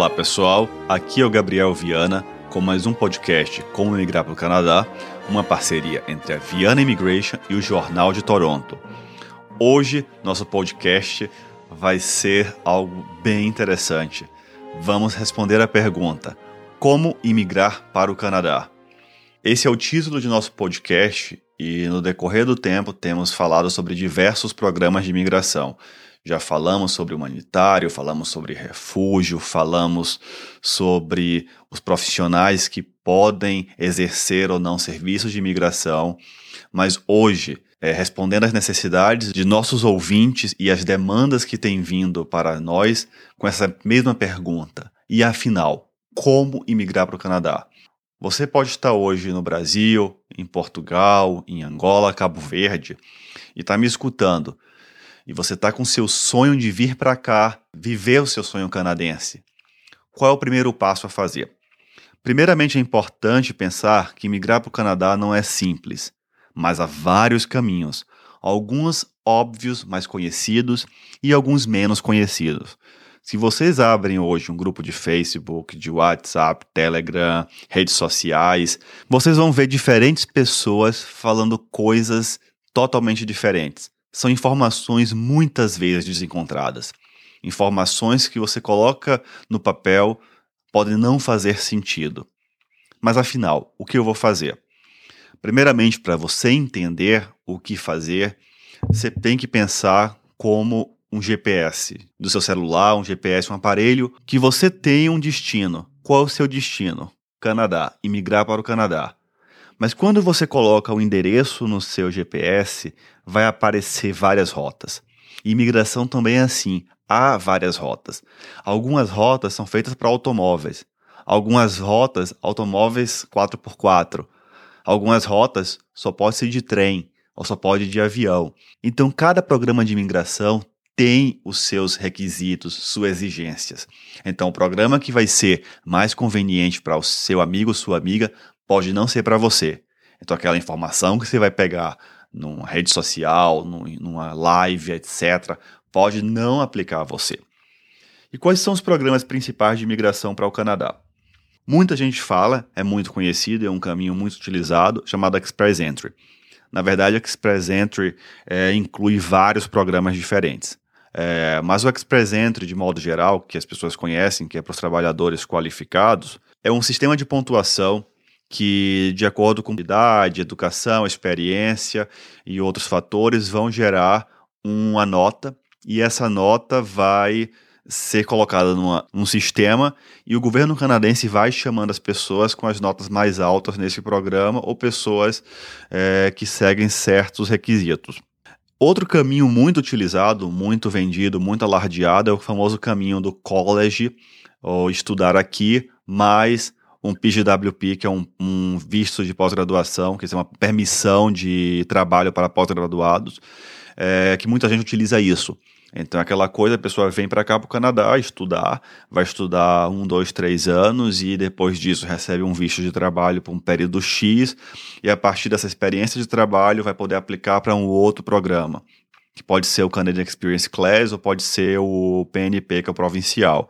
Olá pessoal, aqui é o Gabriel Viana com mais um podcast Como Migrar para o Canadá, uma parceria entre a Viana Immigration e o Jornal de Toronto. Hoje, nosso podcast vai ser algo bem interessante. Vamos responder a pergunta: Como imigrar para o Canadá? Esse é o título de nosso podcast e no decorrer do tempo temos falado sobre diversos programas de imigração. Já falamos sobre humanitário, falamos sobre refúgio, falamos sobre os profissionais que podem exercer ou não serviços de imigração. Mas hoje, é, respondendo às necessidades de nossos ouvintes e às demandas que têm vindo para nós com essa mesma pergunta: e afinal, como imigrar para o Canadá? Você pode estar hoje no Brasil, em Portugal, em Angola, Cabo Verde e está me escutando e você está com seu sonho de vir para cá, viver o seu sonho canadense, qual é o primeiro passo a fazer? Primeiramente, é importante pensar que migrar para o Canadá não é simples, mas há vários caminhos, alguns óbvios, mais conhecidos e alguns menos conhecidos. Se vocês abrem hoje um grupo de Facebook, de WhatsApp, Telegram, redes sociais, vocês vão ver diferentes pessoas falando coisas totalmente diferentes são informações muitas vezes desencontradas. Informações que você coloca no papel podem não fazer sentido. Mas afinal, o que eu vou fazer? Primeiramente, para você entender o que fazer, você tem que pensar como um GPS do seu celular, um GPS, um aparelho, que você tem um destino. Qual é o seu destino? Canadá, imigrar para o Canadá. Mas quando você coloca o endereço no seu GPS, vai aparecer várias rotas. Imigração também é assim, há várias rotas. Algumas rotas são feitas para automóveis, algumas rotas automóveis 4x4, algumas rotas só pode ser de trem ou só pode de avião. Então cada programa de imigração tem os seus requisitos, suas exigências. Então, o programa que vai ser mais conveniente para o seu amigo, sua amiga, pode não ser para você. Então, aquela informação que você vai pegar numa rede social, numa live, etc., pode não aplicar a você. E quais são os programas principais de imigração para o Canadá? Muita gente fala, é muito conhecido, é um caminho muito utilizado, chamado Express Entry. Na verdade, o Express Entry é, inclui vários programas diferentes. É, mas o Express Entry, de modo geral, que as pessoas conhecem, que é para os trabalhadores qualificados, é um sistema de pontuação que, de acordo com idade, educação, experiência e outros fatores, vão gerar uma nota e essa nota vai ser colocada numa, num sistema e o governo canadense vai chamando as pessoas com as notas mais altas nesse programa ou pessoas é, que seguem certos requisitos. Outro caminho muito utilizado, muito vendido, muito alardeado é o famoso caminho do college, ou estudar aqui, mais um PGWP, que é um, um visto de pós-graduação, que é uma permissão de trabalho para pós-graduados, é, que muita gente utiliza isso. Então, aquela coisa, a pessoa vem para cá, para o Canadá, estudar, vai estudar um, dois, três anos e depois disso recebe um visto de trabalho por um período X e a partir dessa experiência de trabalho vai poder aplicar para um outro programa, que pode ser o Canadian Experience Class ou pode ser o PNP, que é o provincial.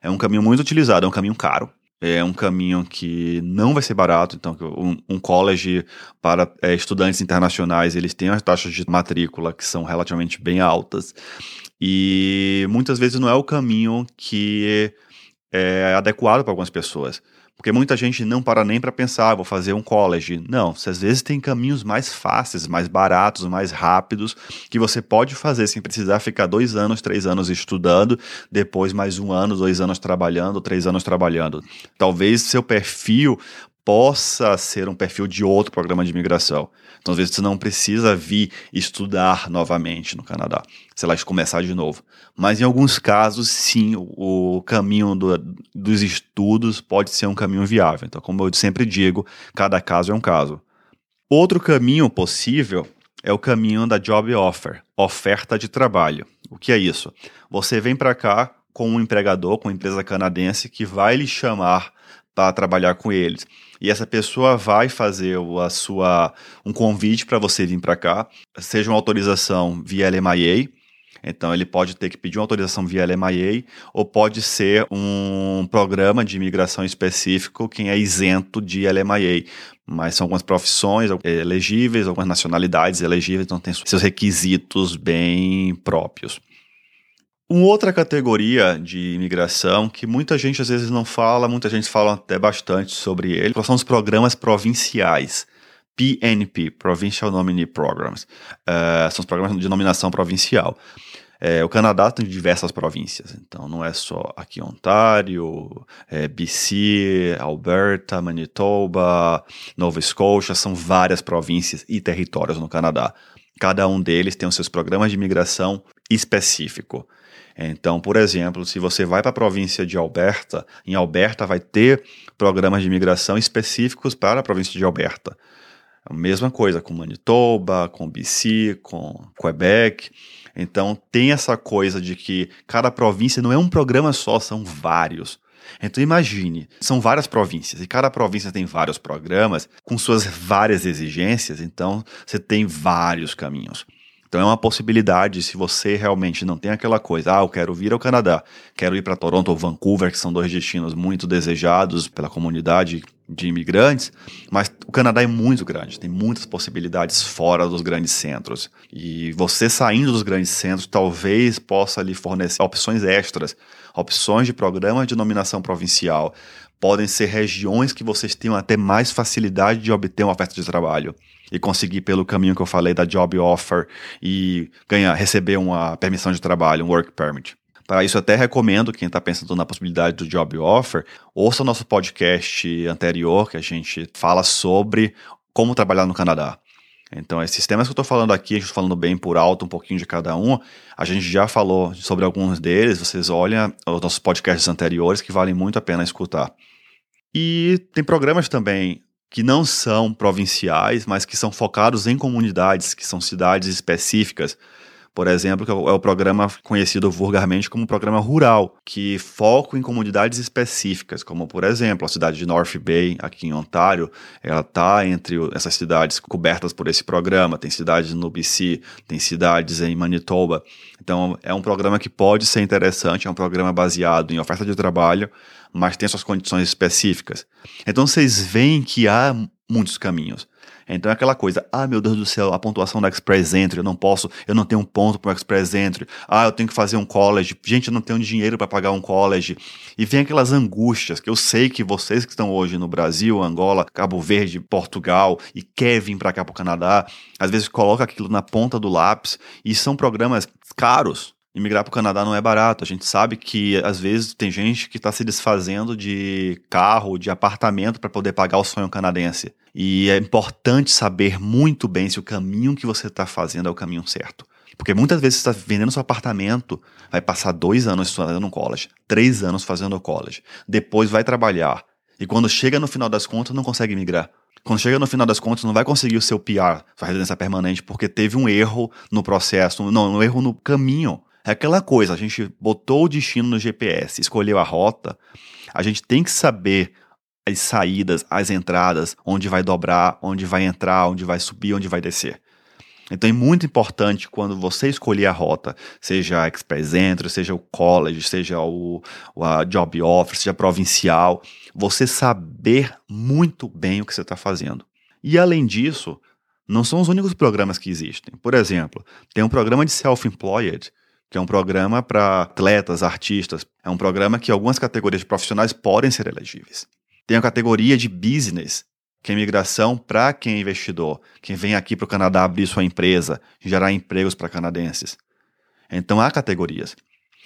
É um caminho muito utilizado, é um caminho caro, é um caminho que não vai ser barato, então um, um college para é, estudantes internacionais, eles têm as taxas de matrícula que são relativamente bem altas, e muitas vezes não é o caminho que é adequado para algumas pessoas. Porque muita gente não para nem para pensar, ah, vou fazer um college. Não, você às vezes tem caminhos mais fáceis, mais baratos, mais rápidos, que você pode fazer sem precisar ficar dois anos, três anos estudando, depois mais um ano, dois anos trabalhando, três anos trabalhando. Talvez seu perfil possa ser um perfil de outro programa de imigração. Então, às vezes, você não precisa vir estudar novamente no Canadá, sei lá, começar de novo. Mas, em alguns casos, sim, o, caminho do, dos estudos pode ser um caminho viável. Então, como eu sempre digo, cada caso é um caso. Outro caminho possível é o caminho da job offer, oferta de trabalho. O que é isso? Você vem para cá com um empregador, com uma empresa canadense que vai lhe chamar para trabalhar com eles e essa pessoa vai fazer a sua um convite para você vir para cá, seja uma autorização via LMIA, Então ele pode ter que pedir uma autorização via LMIA ou pode ser um programa de imigração específico quem é isento de LMIA. Mas são algumas profissões elegíveis, algumas nacionalidades elegíveis, então tem seus requisitos bem próprios. Uma outra categoria de imigração que muita gente às vezes não fala, muita gente fala até bastante sobre ele, são os programas provinciais. PNP, Provincial Nominee Programs. Uh, são os programas de denominação provincial. É, o Canadá tem diversas províncias, então não é só aqui Ontário, é, BC, Alberta, Manitoba, Nova Scotia, são várias províncias e territórios no Canadá. Cada um deles tem os seus programas de imigração específico. Então, por exemplo, se você vai para a província de Alberta, em Alberta vai ter programas de imigração específicos para a província de Alberta. A mesma coisa com Manitoba, com BC, com Quebec. Então tem essa coisa de que cada província não é um programa só, são vários. Então imagine, são várias províncias e cada província tem vários programas com suas várias exigências, então você tem vários caminhos. Então é uma possibilidade se você realmente não tem aquela coisa, ah, eu quero vir ao Canadá, quero ir para Toronto ou Vancouver, que são dois destinos muito desejados pela comunidade de imigrantes, mas o Canadá é muito grande, tem muitas possibilidades fora dos grandes centros. E você saindo dos grandes centros talvez possa lhe fornecer opções extras, opções de programa de nominação provincial. Podem ser regiões que vocês tenham até mais facilidade de obter uma oferta de trabalho e conseguir pelo caminho que eu falei da job offer e ganhar, receber uma permissão de trabalho, um work permit. Para isso, até recomendo quem está pensando na possibilidade do job offer, ouça o nosso podcast anterior, que a gente fala sobre como trabalhar no Canadá. Então, esses temas que eu estou falando aqui, a gente falando bem por alto um pouquinho de cada um, a gente já falou sobre alguns deles, vocês olham os nossos podcasts anteriores que valem muito a pena escutar. E tem programas também que não são provinciais, mas que são focados em comunidades, que são cidades específicas por exemplo, que é o é programa conhecido vulgarmente como programa rural, que foca em comunidades específicas, como por exemplo a cidade de North Bay, aqui em Ontário, ela está entre essas cidades cobertas por esse programa. Tem cidades no BC, tem cidades em Manitoba. Então é um programa que pode ser interessante, é um programa baseado em oferta de trabalho, mas tem suas condições específicas. Então vocês veem que há muitos caminhos. Então é aquela coisa, ah, meu Deus do céu, a pontuação da Express Entry, eu não posso, eu não tenho um ponto para Express Entry. Ah, eu tenho que fazer um college. Gente, eu não tenho dinheiro para pagar um college. E vem aquelas angústias que eu sei que vocês que estão hoje no Brasil, Angola, Cabo Verde, Portugal e querem vir para cá para o Canadá, às vezes coloca aquilo na ponta do lápis e são programas caros, Imigrar para o Canadá não é barato. A gente sabe que às vezes tem gente que está se desfazendo de carro, de apartamento para poder pagar o sonho canadense. E é importante saber muito bem se o caminho que você está fazendo é o caminho certo. Porque muitas vezes você está vendendo seu apartamento, vai passar dois anos estudando college, três anos fazendo college, depois vai trabalhar. E quando chega no final das contas, não consegue migrar. Quando chega no final das contas, não vai conseguir o seu PR, sua residência permanente, porque teve um erro no processo, não, um erro no caminho. É aquela coisa, a gente botou o destino no GPS, escolheu a rota, a gente tem que saber as saídas, as entradas, onde vai dobrar, onde vai entrar, onde vai subir, onde vai descer. Então é muito importante quando você escolher a rota, seja a Express Entry, seja o college, seja o, a job offer, seja provincial, você saber muito bem o que você está fazendo. E além disso, não são os únicos programas que existem. Por exemplo, tem um programa de self-employed que é um programa para atletas, artistas. É um programa que algumas categorias de profissionais podem ser elegíveis. Tem a categoria de business, que é imigração para quem é investidor, quem vem aqui para o Canadá abrir sua empresa, gerar empregos para canadenses. Então há categorias.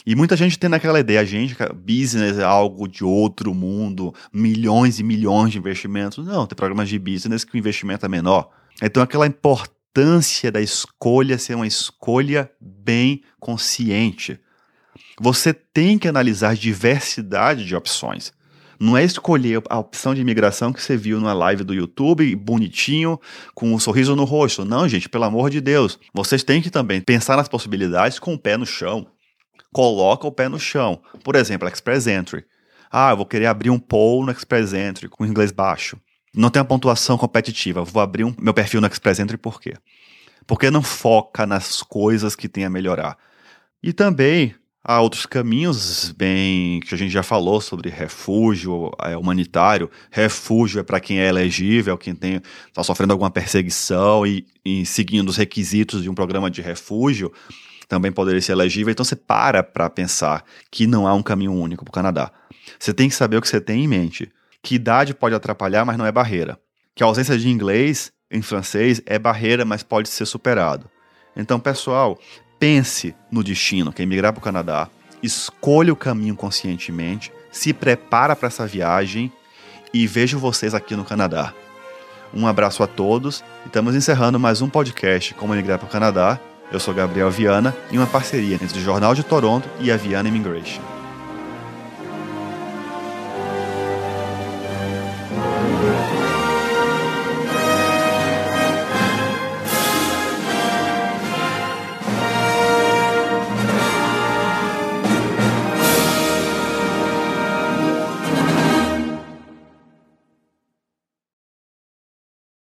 E muita gente tem naquela ideia, gente, que business é algo de outro mundo, milhões e milhões de investimentos. Não, tem programas de business que o investimento é menor. Então aquela importância importância da escolha ser uma escolha bem consciente. Você tem que analisar diversidade de opções. Não é escolher a opção de imigração que você viu numa live do YouTube, bonitinho, com um sorriso no rosto. Não, gente, pelo amor de Deus. Vocês têm que também pensar nas possibilidades com o pé no chão. Coloca o pé no chão. Por exemplo, Express Entry. Ah, eu vou querer abrir um poll no Express Entry com inglês baixo não tem uma pontuação competitiva. Vou abrir um, meu perfil no Express Entry por quê? Porque não foca nas coisas que tem a melhorar. E também há outros caminhos bem que a gente já falou sobre refúgio é, humanitário. Refúgio é para quem é elegível, quem está sofrendo alguma perseguição e, e seguindo os requisitos de um programa de refúgio também poderia ser elegível. Então você para para pensar que não há um caminho único para o Canadá. Você tem que saber o que você tem em mente. Que idade pode atrapalhar, mas não é barreira. Que a ausência de inglês em francês é barreira, mas pode ser superado. Então, pessoal, pense no destino, que é emigrar para o Canadá. Escolha o caminho conscientemente, se prepara para essa viagem e vejo vocês aqui no Canadá. Um abraço a todos e estamos encerrando mais um podcast Como Emigrar para o Canadá. Eu sou Gabriel Viana, em uma parceria entre o Jornal de Toronto e a Viana Immigration.